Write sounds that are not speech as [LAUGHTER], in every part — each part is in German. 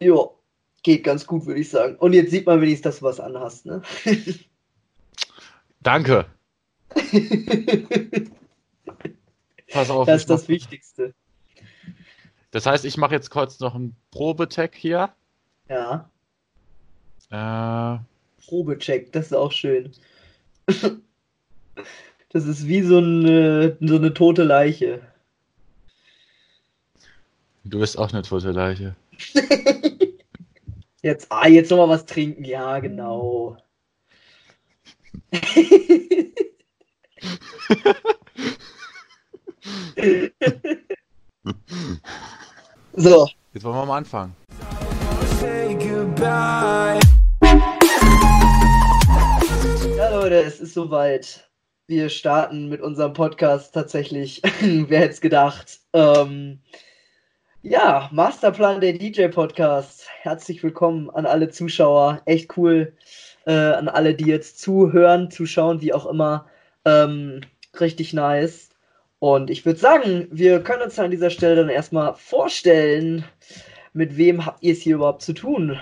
Jo, geht ganz gut, würde ich sagen. Und jetzt sieht man wenigstens, dass du was anhast, ne? [LAUGHS] Danke. [LAUGHS] Pass auf. Das ist das Wichtigste. Das heißt, ich mache jetzt kurz noch einen Probetag hier. Ja. Äh, Probecheck, das ist auch schön. [LAUGHS] Das ist wie so eine, so eine tote Leiche. du bist auch eine tote Leiche. [LAUGHS] Jetzt, ah, jetzt nochmal was trinken. Ja, genau. [LAUGHS] so, Jetzt wollen wir mal anfangen. ja Leute, es ist soweit. Wir starten mit unserem Podcast tatsächlich. [LAUGHS] Wer hätte es gedacht? Ähm, ja, Masterplan der DJ Podcast. Herzlich willkommen an alle Zuschauer. Echt cool. Äh, an alle, die jetzt zuhören, zuschauen, wie auch immer. Ähm, richtig nice. Und ich würde sagen, wir können uns an dieser Stelle dann erstmal vorstellen, mit wem habt ihr es hier überhaupt zu tun?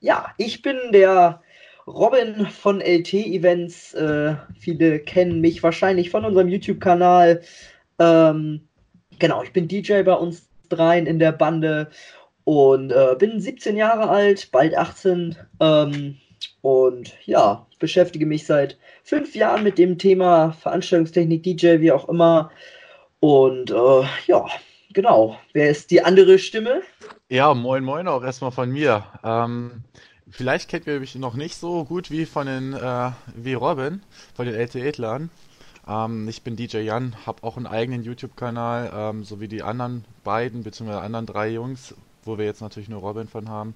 Ja, ich bin der Robin von LT Events. Äh, viele kennen mich wahrscheinlich von unserem YouTube-Kanal. Ähm, genau, ich bin DJ bei uns dreien in der Bande und äh, bin 17 Jahre alt, bald 18. Ähm, und ja, beschäftige mich seit fünf Jahren mit dem Thema Veranstaltungstechnik, DJ, wie auch immer. Und äh, ja, genau. Wer ist die andere Stimme? Ja, moin moin auch erstmal von mir. Ähm, vielleicht kennt ihr mich noch nicht so gut wie von den äh, wie Robin von den LTE-Tlern. Ähm, ich bin DJ Jan, habe auch einen eigenen YouTube-Kanal, ähm, so wie die anderen beiden beziehungsweise anderen drei Jungs, wo wir jetzt natürlich nur Robin von haben.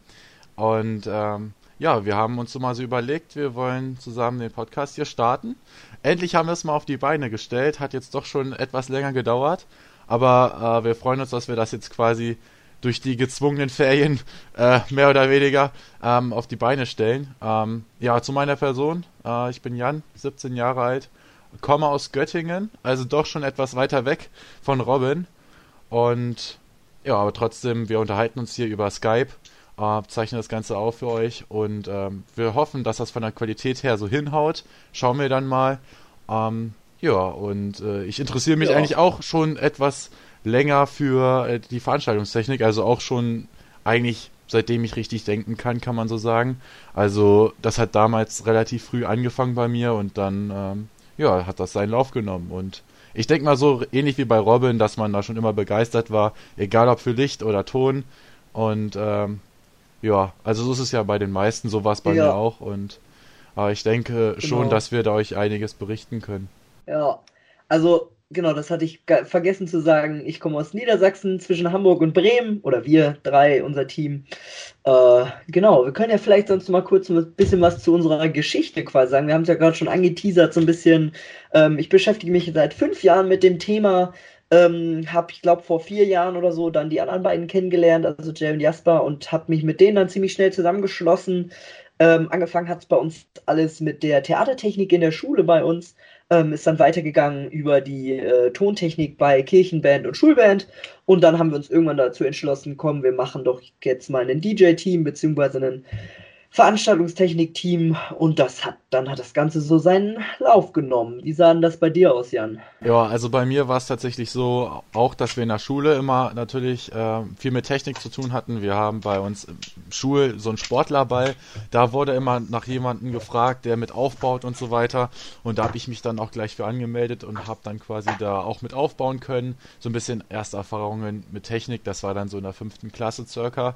Und ähm, ja, wir haben uns so mal so überlegt, wir wollen zusammen den Podcast hier starten. Endlich haben wir es mal auf die Beine gestellt, hat jetzt doch schon etwas länger gedauert, aber äh, wir freuen uns, dass wir das jetzt quasi durch die gezwungenen Ferien äh, mehr oder weniger ähm, auf die Beine stellen. Ähm, ja, zu meiner Person. Äh, ich bin Jan, 17 Jahre alt, komme aus Göttingen, also doch schon etwas weiter weg von Robin. Und ja, aber trotzdem, wir unterhalten uns hier über Skype, äh, zeichnen das Ganze auf für euch und ähm, wir hoffen, dass das von der Qualität her so hinhaut. Schauen wir dann mal. Ähm, ja, und äh, ich interessiere mich Ja. eigentlich auch schon etwas länger für äh, die Veranstaltungstechnik, also auch schon eigentlich seitdem ich richtig denken kann, kann man so sagen. Also das hat damals relativ früh angefangen bei mir und dann ähm, ja, hat das seinen Lauf genommen und ich denke mal so ähnlich wie bei Robin, dass man da schon immer begeistert war, egal ob für Licht oder Ton und ähm, ja, also so ist es ja bei den meisten, so war es bei Ja. mir auch und aber ich denke schon, Genau. dass wir da euch einiges berichten können. Ja, also genau, das hatte ich vergessen zu sagen. Ich komme aus Niedersachsen zwischen Hamburg und Bremen oder wir drei, unser Team. Äh, genau, wir können ja vielleicht sonst mal kurz ein bisschen was zu unserer Geschichte quasi sagen. Wir haben es ja gerade schon angeteasert, so ein bisschen. Ähm, ich beschäftige mich seit fünf Jahren mit dem Thema. Ähm, habe, ich glaube, vor vier Jahren oder so dann die anderen beiden kennengelernt, also Jay und Jasper, und habe mich mit denen dann ziemlich schnell zusammengeschlossen. Ähm, angefangen hat es bei uns alles mit der Theatertechnik in der Schule bei uns ähm, ist dann weitergegangen über die äh, Tontechnik bei Kirchenband und Schulband. Und dann haben wir uns irgendwann dazu entschlossen, komm, wir machen doch jetzt mal ein DJ-Team beziehungsweise ein Veranstaltungstechnik-Team. Und das hat, dann hat das Ganze so seinen Lauf genommen. Wie sah denn das bei dir aus, Jan? Ja, also bei mir war es tatsächlich so, auch dass wir in der Schule immer natürlich äh, viel mit Technik zu tun hatten. Wir haben bei uns im Schul so einen Sportlerball. Da wurde immer nach jemandem gefragt, der mit aufbaut und so weiter. Und da habe ich mich dann auch gleich für angemeldet und habe dann quasi da auch mit aufbauen können. So ein bisschen erste Erfahrungen mit Technik. Das war dann so in der fünften Klasse circa.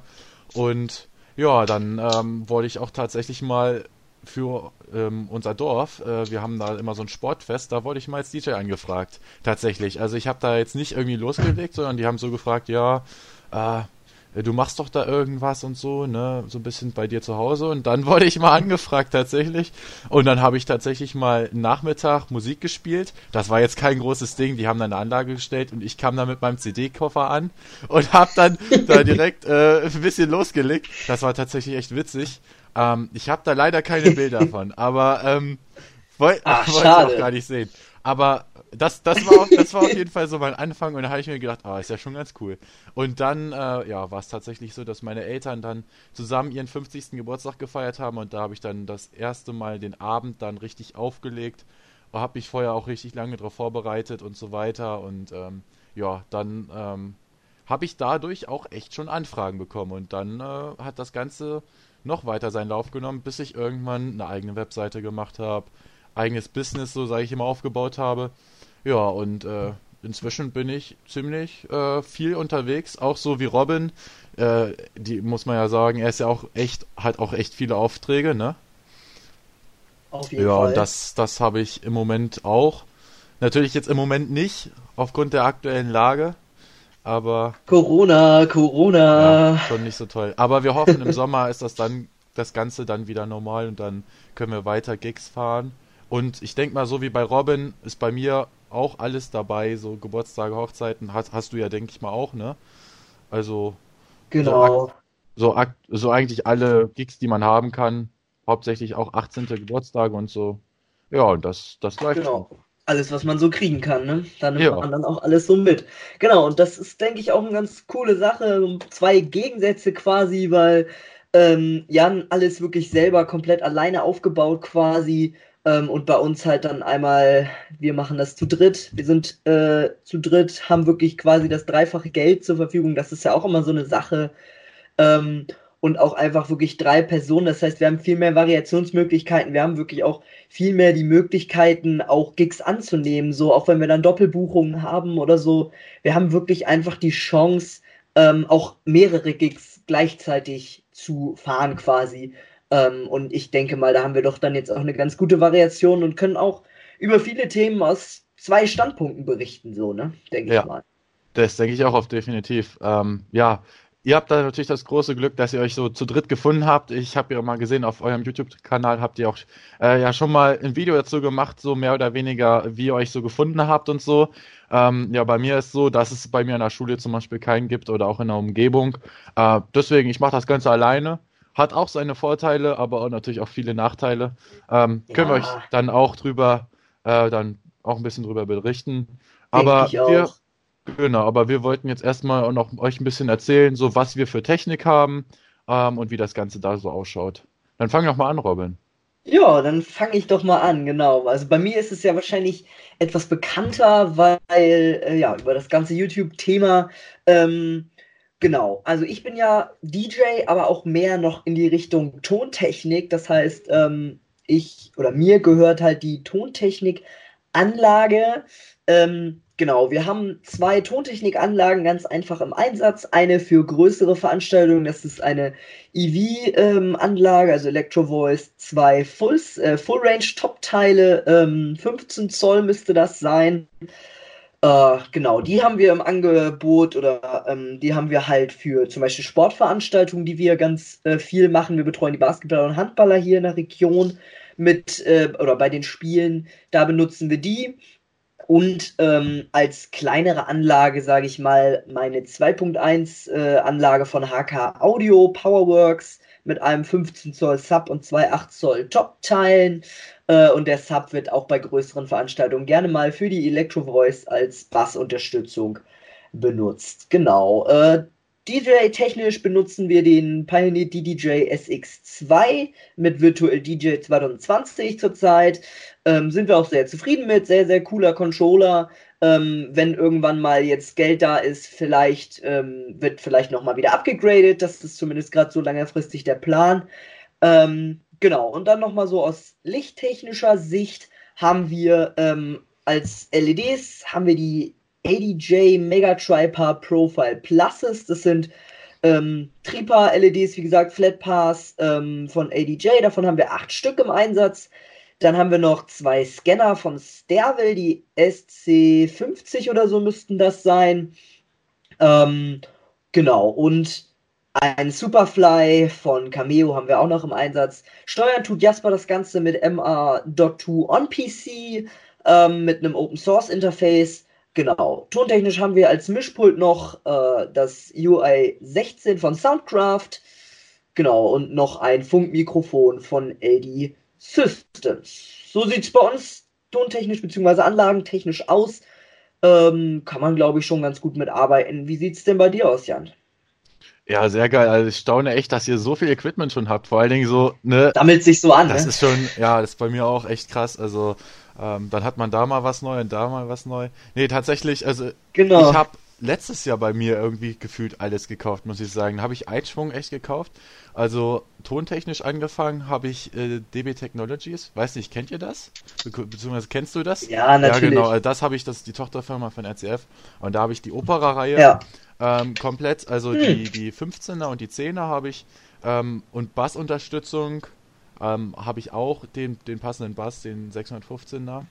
Und ja, dann ähm, wollte ich auch tatsächlich mal für ähm, unser Dorf, äh, wir haben da immer so ein Sportfest, da wurde ich mal als DJ angefragt, tatsächlich. Also ich habe da jetzt nicht irgendwie losgelegt, sondern die haben so gefragt, ja, äh, du machst doch da irgendwas und so, ne, so ein bisschen bei dir zu Hause. Und dann [LAUGHS] wurde ich mal angefragt tatsächlich. Und dann habe ich tatsächlich mal Nachmittag Musik gespielt. Das war jetzt kein großes Ding, die haben dann eine Anlage gestellt und ich kam da mit meinem CD-Koffer an und habe dann [LAUGHS] da direkt äh, ein bisschen losgelegt. Das war tatsächlich echt witzig. Ähm, ich habe da leider keine Bilder [LAUGHS] von, aber ähm, wollte ich schade. auch gar nicht sehen. Aber das, das, war, das war auf [LAUGHS] jeden Fall so mein Anfang und da habe ich mir gedacht, ah, ist ja schon ganz cool. Und dann, äh, ja, war es tatsächlich so, dass meine Eltern dann zusammen ihren 50. Geburtstag gefeiert haben und da habe ich dann das erste Mal den Abend dann richtig aufgelegt. Habe mich vorher auch richtig lange darauf vorbereitet und so weiter und ähm, ja, dann ähm, habe ich dadurch auch echt schon Anfragen bekommen und dann äh, hat das Ganze noch weiter seinen Lauf genommen, bis ich irgendwann eine eigene Webseite gemacht habe, eigenes Business, so sage ich immer, aufgebaut habe. Ja, und äh, inzwischen bin ich ziemlich äh, viel unterwegs, auch so wie Robin. Äh, die muss man ja sagen, er ist ja auch echt, hat auch echt viele Aufträge, ne? Auf jeden Ja, Fall. und das, das habe ich im Moment auch. Natürlich jetzt im Moment nicht, aufgrund der aktuellen Lage, aber Corona, Corona. ja, schon nicht so toll. Aber wir hoffen, im [LAUGHS] Sommer ist das dann, das Ganze dann wieder normal und dann können wir weiter Gigs fahren. Und ich denke mal, so wie bei Robin ist bei mir auch alles dabei, so Geburtstage, Hochzeiten, hast, hast du ja, denke ich mal, auch, ne? Also Genau. so, ak so eigentlich alle Gigs, die man haben kann, hauptsächlich auch 18. Geburtstage und so. Ja, und das, das läuft schon. Genau. Alles, was man so kriegen kann, ne? Da nimmt Ja. man dann auch alles so mit. Genau, und das ist, denke ich, auch eine ganz coole Sache. Zwei Gegensätze quasi, weil ähm, Jan alles wirklich selber komplett alleine aufgebaut quasi. Ähm, und bei uns halt dann einmal, wir machen das zu dritt. Wir sind äh, zu dritt, haben wirklich quasi das dreifache Geld zur Verfügung. Das ist ja auch immer so eine Sache. Ähm, und auch einfach wirklich drei Personen. Das heißt, wir haben viel mehr Variationsmöglichkeiten. Wir haben wirklich auch viel mehr die Möglichkeiten, auch Gigs anzunehmen. So, auch wenn wir dann Doppelbuchungen haben oder so. Wir haben wirklich einfach die Chance, ähm, auch mehrere Gigs gleichzeitig zu fahren quasi. Ähm, und ich denke mal, da haben wir doch dann jetzt auch eine ganz gute Variation und können auch über viele Themen aus zwei Standpunkten berichten, so, ne? Denke Ja. ich mal. Das denke ich auch auf definitiv. Ähm, ja, ihr habt da natürlich das große Glück, dass ihr euch so zu dritt gefunden habt. Ich habe ja mal gesehen, auf eurem YouTube-Kanal habt ihr auch äh, ja schon mal ein Video dazu gemacht, so mehr oder weniger, wie ihr euch so gefunden habt und so. Ähm, ja, bei mir ist so, dass es bei mir in der Schule zum Beispiel keinen gibt oder auch in der Umgebung. Äh, deswegen, ich mache das Ganze alleine. Hat auch seine Vorteile, aber auch natürlich auch viele Nachteile. Ähm, Können wir Ja. euch dann auch drüber, äh, dann auch ein bisschen drüber berichten. Aber wir. Genau, aber wir wollten jetzt erstmal auch noch euch ein bisschen erzählen, so was wir für Technik haben ähm, und wie das Ganze da so ausschaut. Dann fang doch mal an, Robin. Ja, dann fange ich doch mal an, genau. Also bei mir ist es ja wahrscheinlich etwas bekannter, weil äh, ja über das ganze YouTube-Thema ähm, genau. Also ich bin ja DJ, aber auch mehr noch in die Richtung Tontechnik. Das heißt, ähm, ich oder mir gehört halt die Tontechnik-Anlage. Ähm, genau, wir haben zwei Tontechnikanlagen ganz einfach im Einsatz. Eine für größere Veranstaltungen, das ist eine EV-Anlage, also Electro Voice, zwei äh, Full Range Top-Teile, ähm, 15 Zoll müsste das sein. Äh, genau, die haben wir im Angebot oder ähm, die haben wir halt für zum Beispiel Sportveranstaltungen, die wir ganz äh, viel machen. Wir betreuen die Basketballer und Handballer hier in der Region mit äh, oder bei den Spielen. Da benutzen wir die. Und ähm, als kleinere Anlage, sage ich mal, meine 2.1 äh, Anlage von HK Audio Powerworks mit einem 15 Zoll Sub und zwei 8 Zoll Top-Teilen. Äh, und der Sub wird auch bei größeren Veranstaltungen gerne mal für die Electro Voice als Bassunterstützung benutzt. Genau. Äh, DJ-technisch benutzen wir den Pioneer DDJ SX2 mit Virtual DJ 2020 zurzeit. Ähm, sind wir auch sehr zufrieden mit. Sehr, sehr cooler Controller. Ähm, wenn irgendwann mal jetzt Geld da ist, vielleicht ähm, wird vielleicht nochmal wieder abgegradet. Das ist zumindest gerade so längerfristig der Plan. Ähm, genau, und dann nochmal so aus lichttechnischer Sicht haben wir ähm, als LEDs haben wir die ADJ Mega Tripar Profile Pluses. Das sind ähm, Tripa LEDs, wie gesagt, Flat Pass ähm, von ADJ. Davon haben wir acht Stück im Einsatz. Dann haben wir noch zwei Scanner von Stervel, die SC50 oder so müssten das sein. Ähm, genau, und ein Superfly von Cameo haben wir auch noch im Einsatz. Steuern tut Jasper das Ganze mit MA.2 on PC, ähm, mit einem Open Source Interface. Genau. Tontechnisch haben wir als Mischpult noch äh, das UI 16 von Soundcraft. Genau, und noch ein Funkmikrofon von LD Systems. So sieht's bei uns tontechnisch bzw. anlagentechnisch aus. Ähm, kann man, glaube ich, schon ganz gut mitarbeiten. Wie sieht es denn bei dir aus, Jan? Ja, sehr geil. Also ich staune echt, dass ihr so viel Equipment schon habt. Vor allen Dingen so, ne? Sammelt sich so an, Das ne? ist schon, ja, das ist bei mir auch echt krass. Also ähm, dann hat man da mal was neu und da mal was neu. Nee, tatsächlich, also Genau. ich habe letztes Jahr bei mir irgendwie gefühlt alles gekauft, muss ich sagen. Da habe ich Eidschwung echt gekauft. Also tontechnisch angefangen habe ich äh, DB Technologies. Weiß nicht, kennt ihr das? Be beziehungsweise kennst du das? Ja, natürlich. Ja, genau. äh, Das habe ich, das ist die Tochterfirma von RCF. Und da habe ich die Opera-Reihe Ja. ähm, komplett. Also die, die 15er und die 10er habe ich. Ähm, und Bassunterstützung ähm, habe ich auch den, den passenden Bass, den 615er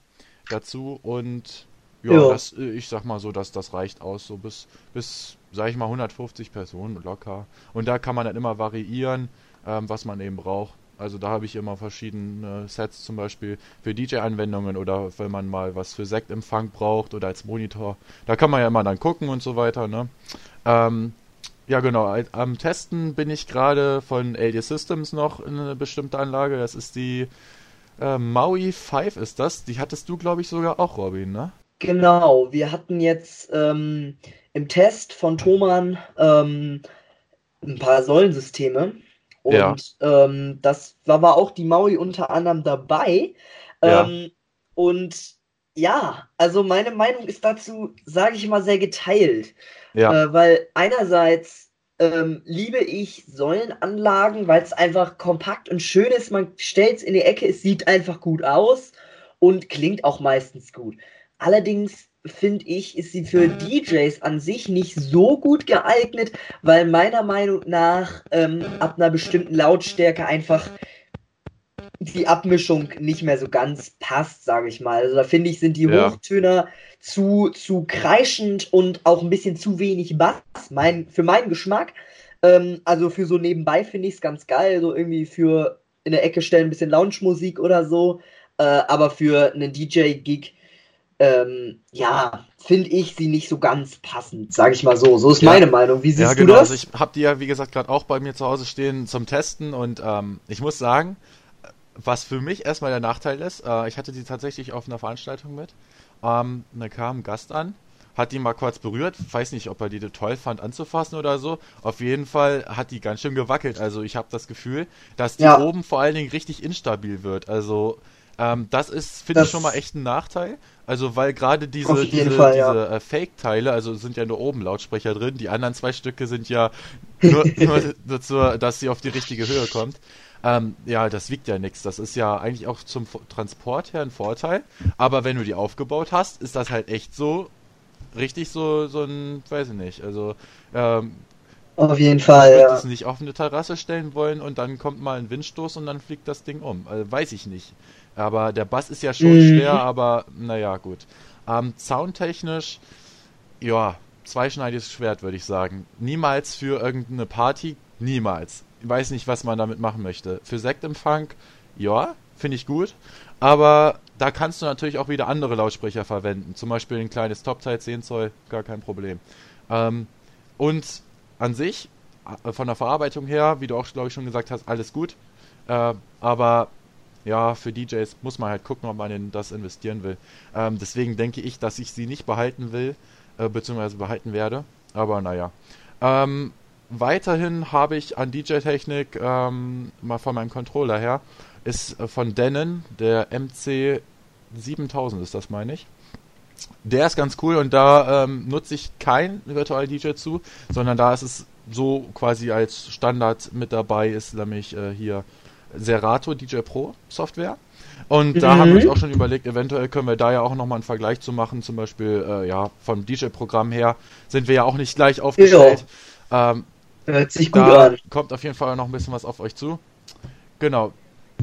dazu. Und ja, Ja. Das, äh, ich sag mal so, dass das reicht aus, so bis, bis, sag ich mal, 150 Personen locker. Und da kann man dann immer variieren, ähm, was man eben braucht. Also da habe ich immer verschiedene Sets, zum Beispiel für DJ-Anwendungen oder wenn man mal was für Sektempfang braucht oder als Monitor. Da kann man ja immer dann gucken und so weiter, ne? Ähm, ja, genau. Am Testen bin ich gerade von LD Systems noch in eine bestimmte Anlage. Das ist die äh, Maui 5 ist das. Die hattest du, glaube ich, sogar auch, Robin, ne? Genau, wir hatten jetzt ähm, im Test von Thomann ähm, ein paar Säulensysteme und Ja. ähm, das war, war auch die Maui unter anderem dabei. Ja. Ähm, und ja, also meine Meinung ist dazu, sage ich mal, sehr geteilt. Ja, Äh, weil einerseits ähm, liebe ich Säulenanlagen, weil es einfach kompakt und schön ist. Man stellt es in die Ecke, es sieht einfach gut aus und klingt auch meistens gut. Allerdings finde ich, ist sie für DJs an sich nicht so gut geeignet, weil meiner Meinung nach ähm, ab einer bestimmten Lautstärke einfach die Abmischung nicht mehr so ganz passt, sage ich mal. Also da finde ich, sind die Ja. Hochtöner zu, zu kreischend und auch ein bisschen zu wenig Bass, mein, für meinen Geschmack. Ähm, also für so nebenbei finde ich es ganz geil, so irgendwie für in der Ecke stellen ein bisschen Lounge-Musik oder so. Äh, aber für einen DJ-Gig, ähm, ja, finde ich sie nicht so ganz passend, sage ich mal so. So ist Ja. meine Meinung. Wie siehst ja, du genau. das? Also ich habe die ja, wie gesagt, gerade auch bei mir zu Hause stehen zum Testen und ähm, ich muss sagen, was für mich erstmal der Nachteil ist, äh, ich hatte die tatsächlich auf einer Veranstaltung mit. Ähm, da kam ein Gast an, hat die mal kurz berührt, weiß nicht, ob er die toll fand anzufassen oder so. Auf jeden Fall hat die ganz schön gewackelt. Also ich habe das Gefühl, dass die Ja. oben vor allen Dingen richtig instabil wird. Also ähm, das ist, finde ich, schon mal echt ein Nachteil. Also weil gerade diese, diese, Fall, ja. diese äh, Fake-Teile, also sind ja nur oben Lautsprecher drin, die anderen zwei Stücke sind ja [LAUGHS] nur, nur dazu, dass sie auf die richtige Höhe kommt. Ähm, ja, das wiegt ja nichts. Das ist ja eigentlich auch zum Transport her ein Vorteil. Aber wenn du die aufgebaut hast, ist das halt echt so richtig so, so ein, weiß ich nicht, also ähm, Auf jeden ich Fall, würde ja. es nicht auf eine Terrasse stellen wollen und dann kommt mal ein Windstoß und dann fliegt das Ding um. Also, weiß ich nicht. Aber der Bass ist ja schon Mhm. schwer, aber naja, gut. Ähm, soundtechnisch, ja, zweischneidiges Schwert, würde ich sagen. Niemals für irgendeine Party, niemals. Ich weiß nicht, was man damit machen möchte. Für Sektempfang, ja, finde ich gut. Aber da kannst du natürlich auch wieder andere Lautsprecher verwenden. Zum Beispiel ein kleines Top-Teil 10 Zoll, gar kein Problem. Ähm, und an sich, äh, von der Verarbeitung her, wie du auch, glaube ich, schon gesagt hast, alles gut. Äh, aber ja, für DJs muss man halt gucken, ob man in das investieren will. Ähm, deswegen denke ich, dass ich sie nicht behalten will, äh, beziehungsweise behalten werde. Aber naja. Ähm, weiterhin habe ich an DJ-Technik, ähm, mal von meinem Controller her, ist äh, von Denon, der MC 7000 ist das, meine ich. Der ist ganz cool und da ähm, nutze ich kein Virtual DJ zu, sondern da ist es so quasi als Standard mit dabei, ist nämlich äh, hier Serato DJ Pro Software. Und da Mhm. haben wir uns auch schon überlegt, eventuell können wir da ja auch nochmal einen Vergleich zu machen. Zum Beispiel, äh, ja, vom DJ-Programm her sind wir ja auch nicht gleich aufgestellt. Ähm, Hört sich gut an. kommt auf jeden Fall noch ein bisschen was auf euch zu. Genau.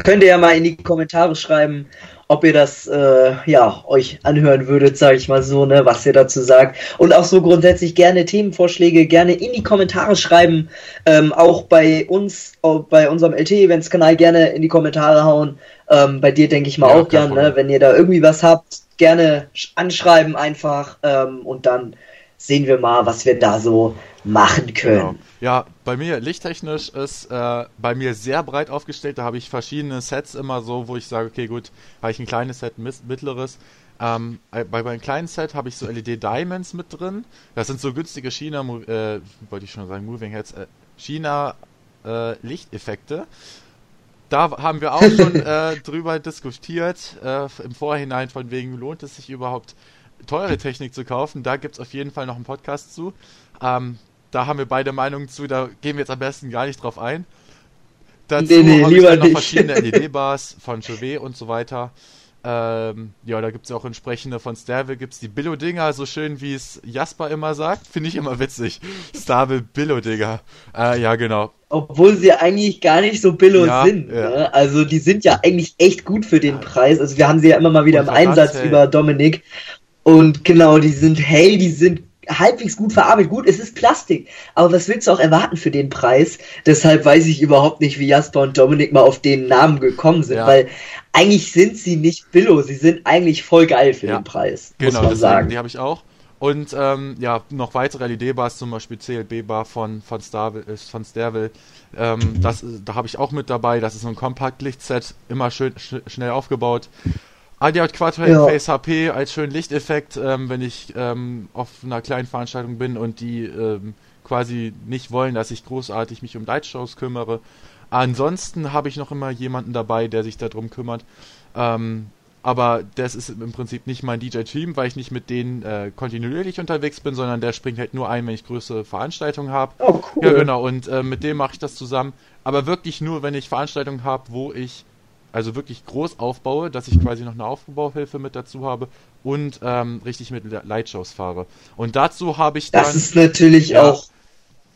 Könnt ihr ja mal in die Kommentare schreiben, ob ihr das äh, ja euch anhören würdet, sage ich mal so, ne, was ihr dazu sagt. Und auch so grundsätzlich gerne Themenvorschläge gerne in die Kommentare schreiben. Ähm, auch bei uns, auch bei unserem LT-Events-Kanal gerne in die Kommentare hauen. Ähm, bei dir denke ich mal Ja, auch, Problem. ne, wenn ihr da irgendwie was habt, gerne sch- anschreiben einfach ähm, und dann sehen wir mal, was wir da so machen können. Genau. Ja, bei mir lichttechnisch ist äh, bei mir sehr breit aufgestellt. Da habe ich verschiedene Sets immer so, wo ich sage, okay, gut, habe ich ein kleines Set, mittleres. Ähm, äh, bei meinem kleinen Set habe ich so LED Diamonds mit drin. Das sind so günstige China, äh, wollte ich schon sagen, Moving Heads, äh, China äh, Lichteffekte. Da haben wir auch schon [LAUGHS] äh, drüber diskutiert äh, im Vorhinein, von wegen lohnt es sich überhaupt teure Technik zu kaufen. Da gibt es auf jeden Fall noch einen Podcast zu. Ähm, da haben wir beide Meinungen zu, da gehen wir jetzt am besten gar nicht drauf ein. Dazu nee, nee, habe ich dann noch verschiedene LED-Bars von Chauvet und so weiter. Ähm, ja, da gibt es ja auch entsprechende von Starville, gibt es die Billo-Dinger, so schön wie es Jasper immer sagt. Finde ich immer witzig. Starville Billo-Dinger. Äh, ja, genau. Obwohl sie eigentlich gar nicht so Billo ja, sind. Ja. Ne? Also die sind ja eigentlich echt gut für den Preis. Also wir haben sie ja immer mal wieder und im Einsatz hell. über Dominik. Und genau, die sind hell, die sind halbwegs gut verarbeitet. Gut, es ist Plastik, aber was willst du auch erwarten für den Preis? Deshalb weiß ich überhaupt nicht, wie Jasper und Dominik mal auf den Namen gekommen sind, ja. weil eigentlich sind sie nicht billo, sie sind eigentlich voll geil für ja. den Preis. Genau, muss man deswegen, sagen. die habe ich auch. Und ähm, ja, noch weitere LED-Bars, zum Beispiel CLB-Bar von, von, Starville, äh, von Starville. Ähm, das, da habe ich auch mit dabei. Das ist so ein Kompakt-Lichtset, immer schön sch schnell aufgebaut. Adiot Quattro ja. Face HP als schönen Lichteffekt, ähm, wenn ich ähm, auf einer kleinen Veranstaltung bin und die ähm, quasi nicht wollen, dass ich großartig mich um Lightshows kümmere. Ansonsten habe ich noch immer jemanden dabei, der sich darum kümmert. Ähm, aber das ist im Prinzip nicht mein DJ-Team, weil ich nicht mit denen äh, kontinuierlich unterwegs bin, sondern der springt halt nur ein, wenn ich größere Veranstaltungen habe. Oh, cool. Ja, genau, und äh, mit dem mache ich das zusammen. Aber wirklich nur, wenn ich Veranstaltungen habe, wo ich also wirklich groß aufbaue, dass ich quasi noch eine Aufbauhilfe mit dazu habe und ähm, richtig mit Lightshows fahre. Und dazu habe ich dann. Das ist natürlich ja, auch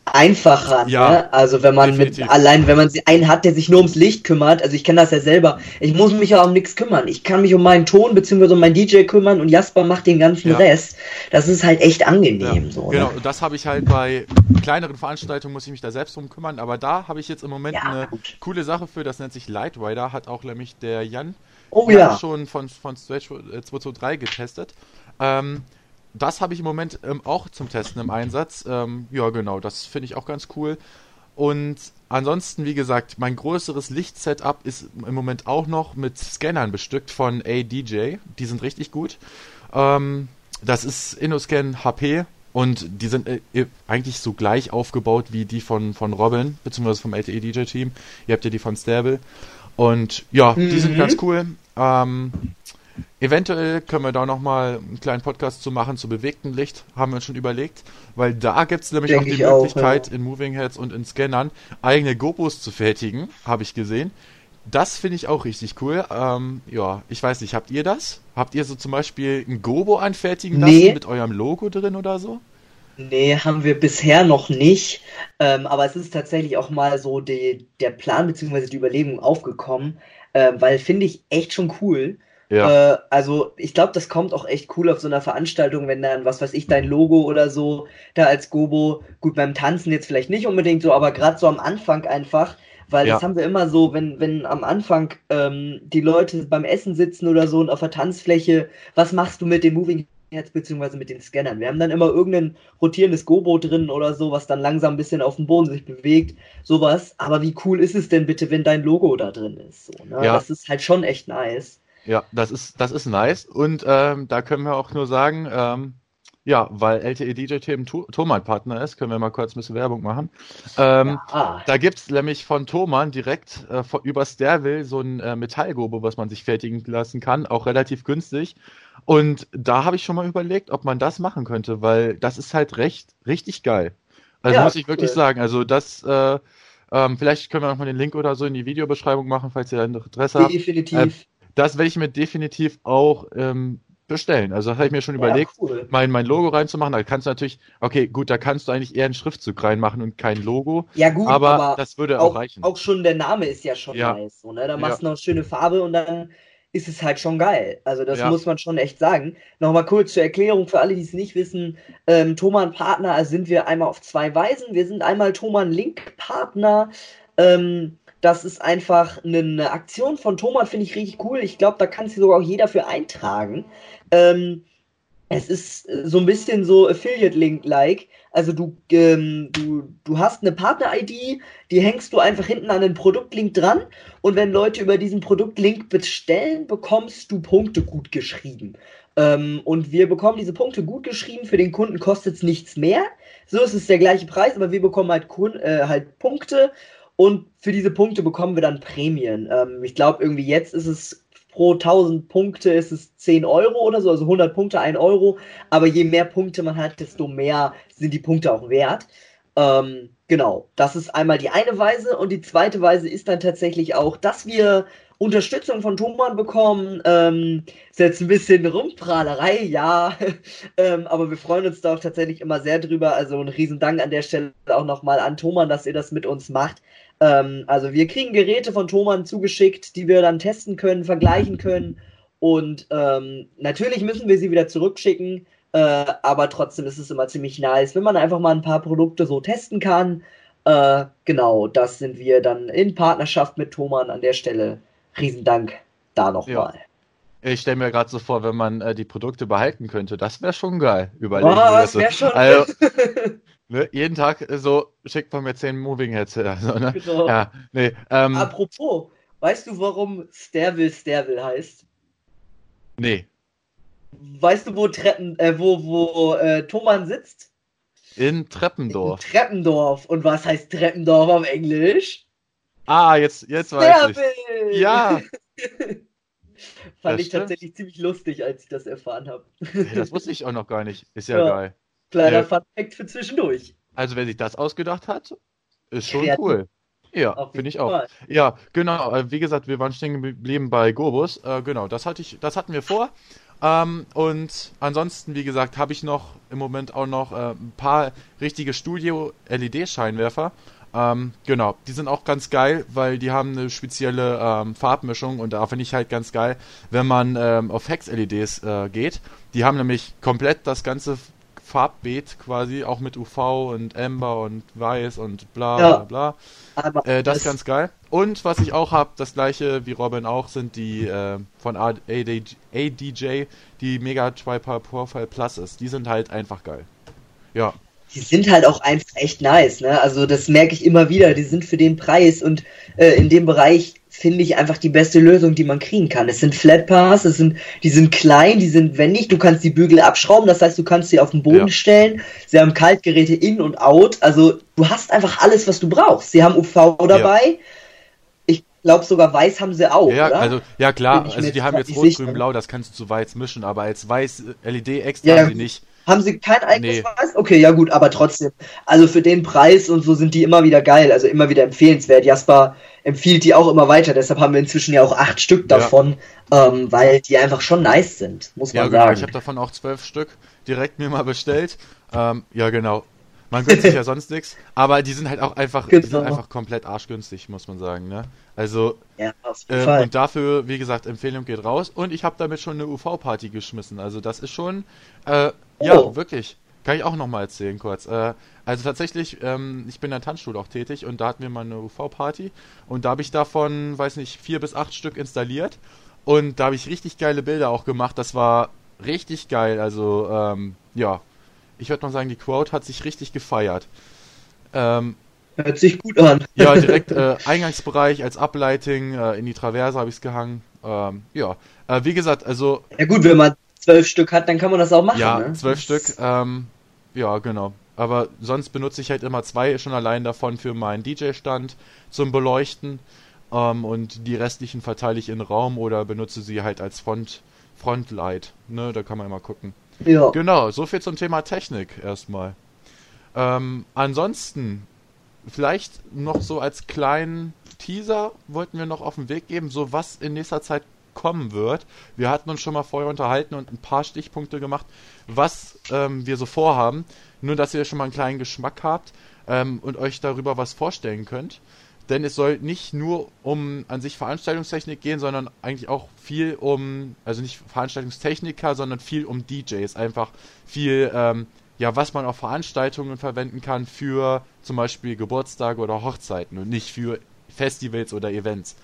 einfacher. Ja, ne? Also wenn man definitiv. mit allein, wenn man einen hat, der sich nur ums Licht kümmert, also ich kenne das ja selber, ich muss mich ja um nichts kümmern. Ich kann mich um meinen Ton bzw. um meinen DJ kümmern und Jasper macht den ganzen ja. Rest. Das ist halt echt angenehm. Ja. So, genau, ne? und das habe ich halt bei kleineren Veranstaltungen muss ich mich da selbst drum kümmern, aber da habe ich jetzt im Moment eine gut. coole Sache für, das nennt sich Lightrider, hat auch nämlich der Jan, oh, schon von, von Stretch 223 getestet. Ähm, das habe ich im Moment ähm, auch zum Testen im Einsatz. Ähm, ja, genau, das finde ich auch ganz cool. Und ansonsten, wie gesagt, mein größeres Lichtsetup ist im Moment auch noch mit Scannern bestückt von ADJ. Die sind richtig gut. Ähm, das ist InnoScan HP und die sind äh, eigentlich so gleich aufgebaut wie die von, von Robin, beziehungsweise vom LTE DJ Team. Ihr habt ja die von Stable. Und ja, mhm. die sind mhm. ganz cool. Ähm, Eventuell können wir da nochmal einen kleinen Podcast zu machen zu bewegtem Licht, haben wir uns schon überlegt, weil da gibt es nämlich Denk auch die Möglichkeit, auch, ja. in Moving Heads und in Scannern eigene GoPros zu fertigen, habe ich gesehen. Das finde ich auch richtig cool. Ähm, ja, ich weiß nicht, habt ihr das? Habt ihr so zum Beispiel ein Gobo anfertigen lassen nee. mit eurem Logo drin oder so? Nee, haben wir bisher noch nicht. Ähm, aber es ist tatsächlich auch mal so die, der Plan bzw. die Überlegung aufgekommen, äh, weil finde ich echt schon cool. Ja. Äh, also ich glaube, das kommt auch echt cool auf so einer Veranstaltung, wenn dann, was weiß ich, dein Logo oder so da als Gobo, gut beim Tanzen jetzt vielleicht nicht unbedingt so, aber gerade so am Anfang einfach, weil ja. das haben wir immer so, wenn, wenn am Anfang ähm, die Leute beim Essen sitzen oder so und auf der Tanzfläche, was machst du mit den Moving Heads beziehungsweise mit den Scannern? Wir haben dann immer irgendein rotierendes Gobo drin oder so, was dann langsam ein bisschen auf dem Boden sich bewegt, sowas. Aber wie cool ist es denn bitte, wenn dein Logo da drin ist? So, ne? ja. Das ist halt schon echt nice. Ja, das ist, das ist nice. Und ähm, da können wir auch nur sagen, ähm, ja, weil LTE DJ Themen Thomann Partner ist, können wir mal kurz ein bisschen Werbung machen. Ähm, ja. Da gibt's nämlich von Thomann direkt äh, von, über Sterville so ein äh, Metallgobe, was man sich fertigen lassen kann, auch relativ günstig. Und da habe ich schon mal überlegt, ob man das machen könnte, weil das ist halt recht, richtig geil. Also ja, muss ich cool. wirklich sagen. Also das, äh, ähm, vielleicht können wir noch mal den Link oder so in die Videobeschreibung machen, falls ihr Interesse habt. Definitiv. Äh, das werde ich mir definitiv auch ähm, bestellen. Also das habe ich mir schon ja, überlegt, cool. mein, mein Logo reinzumachen. Da kannst du natürlich, okay, gut, da kannst du eigentlich eher einen Schriftzug reinmachen und kein Logo. Ja gut, aber, aber das würde auch, auch, reichen. Auch schon der Name ist ja schon ja. nice. So, ne? Da machst du noch schöne Farbe und dann ist es halt schon geil. Also das muss man schon echt sagen. Nochmal kurz zur Erklärung für alle, die es nicht wissen. Ähm, Thomann Partner sind wir einmal auf zwei Weisen. Wir sind einmal Thomann Link Partner. Ähm, das ist einfach eine Aktion von Thomas, finde ich richtig cool. Ich glaube, da kann sich sogar auch jeder für eintragen. Ähm, Es ist äh, so ein bisschen so Affiliate-Link-like. Also du, ähm, du, du hast eine Partner-ID, die hängst du einfach hinten an den Produktlink dran und wenn Leute über diesen Produktlink bestellen, bekommst du Punkte gut geschrieben. Ähm, und wir bekommen diese Punkte gut geschrieben, für den Kunden kostet es nichts mehr. So ist es der gleiche Preis, aber wir bekommen halt, Kun äh, halt Punkte und für diese Punkte bekommen wir dann Prämien. Ähm, ich glaube, irgendwie jetzt ist es pro 1000 Punkte ist es 10 Euro oder so, also 100 Punkte 1 Euro. Aber je mehr Punkte man hat, desto mehr sind die Punkte auch wert. Ähm, genau, das ist einmal die eine Weise. Und die zweite Weise ist dann tatsächlich auch, dass wir Unterstützung von Thomann bekommen. Ähm, ist jetzt ein bisschen Rumprahlerei, ja. [LAUGHS] ähm, aber wir freuen uns da auch tatsächlich immer sehr drüber. Also ein Riesendank an der Stelle auch nochmal an Thomann, dass ihr das mit uns macht. Ähm, also wir kriegen Geräte von Thomann zugeschickt, die wir dann testen können, vergleichen können. Und ähm, natürlich müssen wir sie wieder zurückschicken, äh, aber trotzdem ist es immer ziemlich nice, wenn man einfach mal ein paar Produkte so testen kann. Äh, genau, das sind wir dann in Partnerschaft mit Thomann an der Stelle. Riesendank da nochmal. Ja. Ich stelle mir gerade so vor, wenn man äh, die Produkte behalten könnte, das wäre schon geil. Überlegen oh, das wäre schon. Also, [LAUGHS] Ne, jeden Tag so schickt man mir 10 Moving Heads. Also, [LAUGHS] ne? Genau. Ja, nee, ähm, Apropos, weißt du, warum Sterville Sterville heißt? Nee. Weißt du, wo Treppen, äh, wo, wo äh, Thomann sitzt? In Treppendorf. In Treppendorf. Und was heißt Treppendorf auf Englisch? Ah, jetzt, jetzt weiß ich. Ja. [LAUGHS] Fand das ich stimmt. tatsächlich ziemlich lustig, als ich das erfahren habe. Das wusste ich auch noch gar nicht. Ist ja, ja. geil. Kleiner ja. Fun-Fact für zwischendurch. Also, wer sich das ausgedacht hat, ist schon Kreativ. cool. Ja, finde ich auch. Fall. Ja, genau. Äh, wie gesagt, wir waren stehen geblieben bei Gobus. Äh, genau, das hatte ich, das hatten wir vor. Ähm, und ansonsten, wie gesagt, habe ich noch im Moment auch noch äh, ein paar richtige Studio-LED-Scheinwerfer. Ähm, genau, die sind auch ganz geil, weil die haben eine spezielle ähm, Farbmischung und da finde ich halt ganz geil, wenn man ähm, auf Hex-LEDs äh, geht. Die haben nämlich komplett das ganze Farbbeet quasi, auch mit UV und Amber und Weiß und bla ja. bla bla. Äh, das ist ganz geil. Und was ich auch habe, das gleiche wie Robin auch, sind die äh, von ADJ, die Mega Triper Profile Pluses. Die sind halt einfach geil. Ja. Die sind halt auch einfach echt nice, ne? Also das merke ich immer wieder. Die sind für den Preis und äh, in dem Bereich finde ich einfach die beste Lösung, die man kriegen kann. Es sind Flatpars, es sind, die sind klein, die sind wendig, du kannst die Bügel abschrauben, das heißt, du kannst sie auf den Boden ja. stellen. Sie haben Kaltgeräte in und out, also du hast einfach alles, was du brauchst. Sie haben UV dabei. Ja. Ich glaube sogar weiß haben sie auch. Ja, oder? also ja klar, also die haben jetzt rot, grün, blau, das kannst du zu weiß mischen, aber als weiß LED extra ja, haben sie nicht. Haben sie kein eigenes nee. Weiß? Okay, ja gut, aber trotzdem. Also für den Preis und so sind die immer wieder geil, also immer wieder empfehlenswert. Jasper empfiehlt die auch immer weiter, deshalb haben wir inzwischen ja auch acht Stück davon, ja. ähm, weil die einfach schon nice sind, muss man ja, genau. sagen. Ich habe davon auch zwölf Stück direkt mir mal bestellt. Ähm, ja, genau. Man gönnt sich ja [LAUGHS] sonst nichts, aber die sind halt auch einfach, genau. die sind genau. einfach komplett arschgünstig, muss man sagen, ne? Also ja, äh, und dafür, wie gesagt, Empfehlung geht raus und ich habe damit schon eine UV-Party geschmissen. Also das ist schon, äh, oh. ja, wirklich. Kann ich auch nochmal erzählen kurz. Äh, also tatsächlich, ähm, ich bin in der Tanzschule auch tätig und da hatten wir mal eine UV-Party und da habe ich davon, weiß nicht, vier bis acht Stück installiert und da habe ich richtig geile Bilder auch gemacht. Das war richtig geil. Also ähm, ja, ich würde mal sagen, die Quote hat sich richtig gefeiert. Ähm, Hört sich gut an. [LAUGHS] Ja, direkt äh, Eingangsbereich als Ableiting, äh, in die Traverse habe ich es gehangen. Ähm, ja, äh, wie gesagt, also. Ja gut, wenn man zwölf Stück hat, dann kann man das auch machen. Ja, ne? zwölf Stück. Ähm, ja, genau. Aber sonst benutze ich halt immer zwei schon allein davon für meinen DJ-Stand zum Beleuchten. Ähm, und die restlichen verteile ich in Raum oder benutze sie halt als Front, Frontlight. Ne, da kann man immer gucken. Ja. Genau, so viel zum Thema Technik erstmal. Ähm, ansonsten, vielleicht noch so als kleinen Teaser wollten wir noch auf den Weg geben, so was in nächster Zeit kommen wird. Wir hatten uns schon mal vorher unterhalten und ein paar Stichpunkte gemacht, was ähm, wir so vorhaben. Nur, dass ihr schon mal einen kleinen Geschmack habt ähm, und euch darüber was vorstellen könnt denn es soll nicht nur um an sich Veranstaltungstechnik gehen, sondern eigentlich auch viel um, also nicht Veranstaltungstechniker, sondern viel um DJs. Einfach viel, ähm, ja, was man auf Veranstaltungen verwenden kann für zum Beispiel Geburtstage oder Hochzeiten und nicht für Festivals oder Events.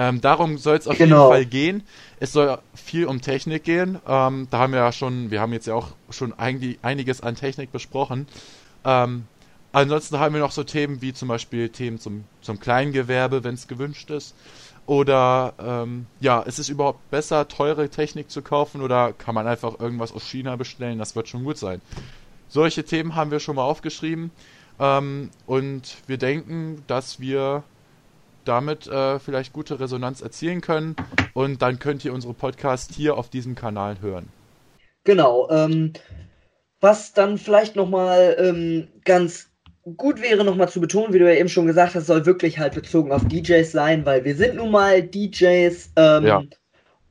Ähm, darum soll es auf Genau. jeden Fall gehen. Es soll viel um Technik gehen. Ähm, da haben wir ja schon, wir haben jetzt ja auch schon eigentlich einiges an Technik besprochen. Ähm, ansonsten haben wir noch so Themen wie zum Beispiel Themen zum, zum Kleingewerbe, wenn es gewünscht ist. Oder ähm, ja, ist es überhaupt besser, teure Technik zu kaufen oder kann man einfach irgendwas aus China bestellen? Das wird schon gut sein. Solche Themen haben wir schon mal aufgeschrieben. Ähm, und wir denken, dass wir damit äh, vielleicht gute Resonanz erzielen können. Und dann könnt ihr unsere Podcast hier auf diesem Kanal hören. Genau. Ähm, was dann vielleicht nochmal ähm, ganz gut wäre, nochmal zu betonen, wie du ja eben schon gesagt hast, soll wirklich halt bezogen auf DJs sein, weil wir sind nun mal DJs. Ähm, Ja.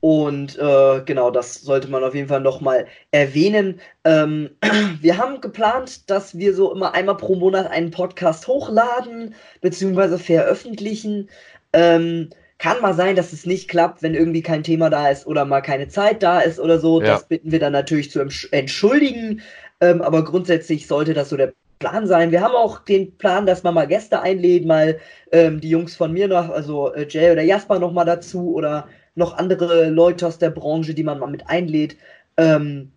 Und äh, genau, das sollte man auf jeden Fall nochmal erwähnen. Ähm, [CLEARS THROAT] wir haben geplant, dass wir so immer einmal pro Monat einen Podcast hochladen, beziehungsweise veröffentlichen. Ähm, kann mal sein, dass es nicht klappt, wenn irgendwie kein Thema da ist oder mal keine Zeit da ist oder so. Ja. Das bitten wir dann natürlich zu entsch- entschuldigen. Ähm, aber grundsätzlich sollte das so der Plan sein. Wir haben auch den Plan, dass man mal Gäste einlädt, mal ähm, die Jungs von mir noch, also äh, Jay oder Jasper noch mal dazu oder noch andere Leute aus der Branche, die man mal mit einlädt. Ähm,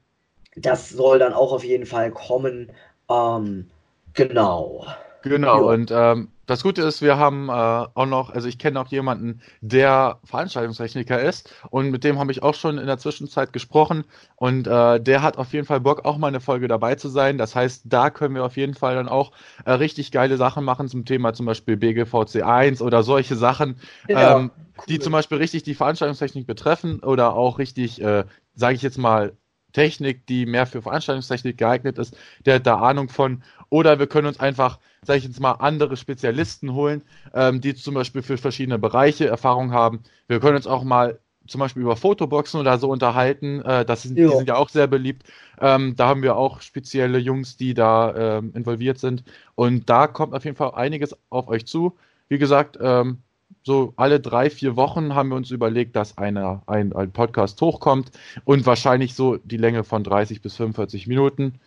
das soll dann auch auf jeden Fall kommen. Ähm, genau. Genau, Ja. und ähm, das Gute ist, wir haben äh, auch noch, also ich kenne auch jemanden, der Veranstaltungstechniker ist und mit dem habe ich auch schon in der Zwischenzeit gesprochen und äh, der hat auf jeden Fall Bock, auch mal eine Folge dabei zu sein. Das heißt, da können wir auf jeden Fall dann auch äh, richtig geile Sachen machen zum Thema zum Beispiel BGVC 1 oder solche Sachen, Genau. ähm, die zum Beispiel richtig die Veranstaltungstechnik betreffen oder auch richtig, äh, sage ich jetzt mal, Technik, die mehr für Veranstaltungstechnik geeignet ist, der hat da Ahnung von. Oder wir können uns einfach, sage ich jetzt mal, andere Spezialisten holen, ähm, die zum Beispiel für verschiedene Bereiche Erfahrung haben. Wir können uns auch mal zum Beispiel über Fotoboxen oder so unterhalten. Äh, das sind, die sind ja auch sehr beliebt. Ähm, da haben wir auch spezielle Jungs, die da ähm, involviert sind. Und da kommt auf jeden Fall einiges auf euch zu. Wie gesagt, ähm, so alle drei, vier Wochen haben wir uns überlegt, dass einer, ein, ein Podcast hochkommt und wahrscheinlich so die Länge von 30 bis 45 Minuten.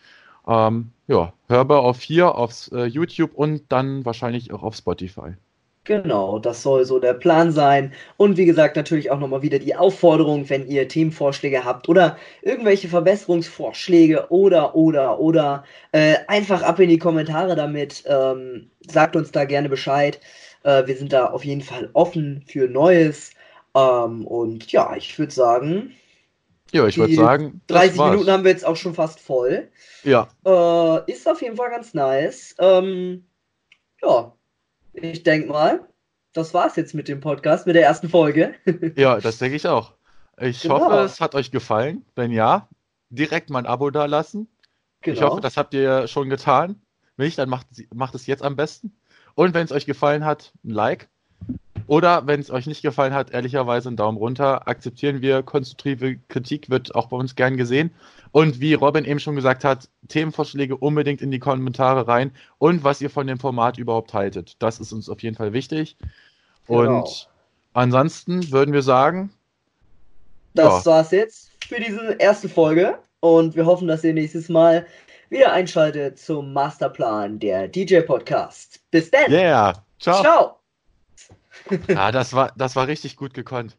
Ähm, ja, hörbar auf hier, auf äh, YouTube und dann wahrscheinlich auch auf Spotify. Genau, das soll so der Plan sein. Und wie gesagt, natürlich auch nochmal wieder die Aufforderung, wenn ihr Themenvorschläge habt oder irgendwelche Verbesserungsvorschläge oder, oder, oder, äh, einfach ab in die Kommentare damit. Ähm, sagt uns da gerne Bescheid. Äh, wir sind da auf jeden Fall offen für Neues. Ähm, und ja, ich würde sagen, Ja, ich würde sagen, das 30 war's. Minuten haben wir jetzt auch schon fast voll. Ja, Äh, ist auf jeden Fall ganz nice. Ähm, ja, ich denke mal, das war's jetzt mit dem Podcast, mit der ersten Folge. [LAUGHS] ja, das denke ich auch. Ich Genau. hoffe, es hat euch gefallen. Wenn ja, direkt mal ein Abo da lassen. Ich Genau. hoffe, das habt ihr schon getan. Wenn nicht, dann macht, macht es jetzt am besten. Und wenn es euch gefallen hat, ein Like. Oder wenn es euch nicht gefallen hat, ehrlicherweise einen Daumen runter. Akzeptieren wir. Konstruktive Kritik wird auch bei uns gern gesehen. Und wie Robin eben schon gesagt hat, Themenvorschläge unbedingt in die Kommentare rein. Und was ihr von dem Format überhaupt haltet. Das ist uns auf jeden Fall wichtig. Genau. Und ansonsten würden wir sagen, Das Ja. war's jetzt für diese erste Folge und wir hoffen, dass ihr nächstes Mal wieder einschaltet zum Masterplan der DJ Podcast. Bis dann. yeah, ciao. Ciao. Ja, das war, das war richtig gut gekonnt.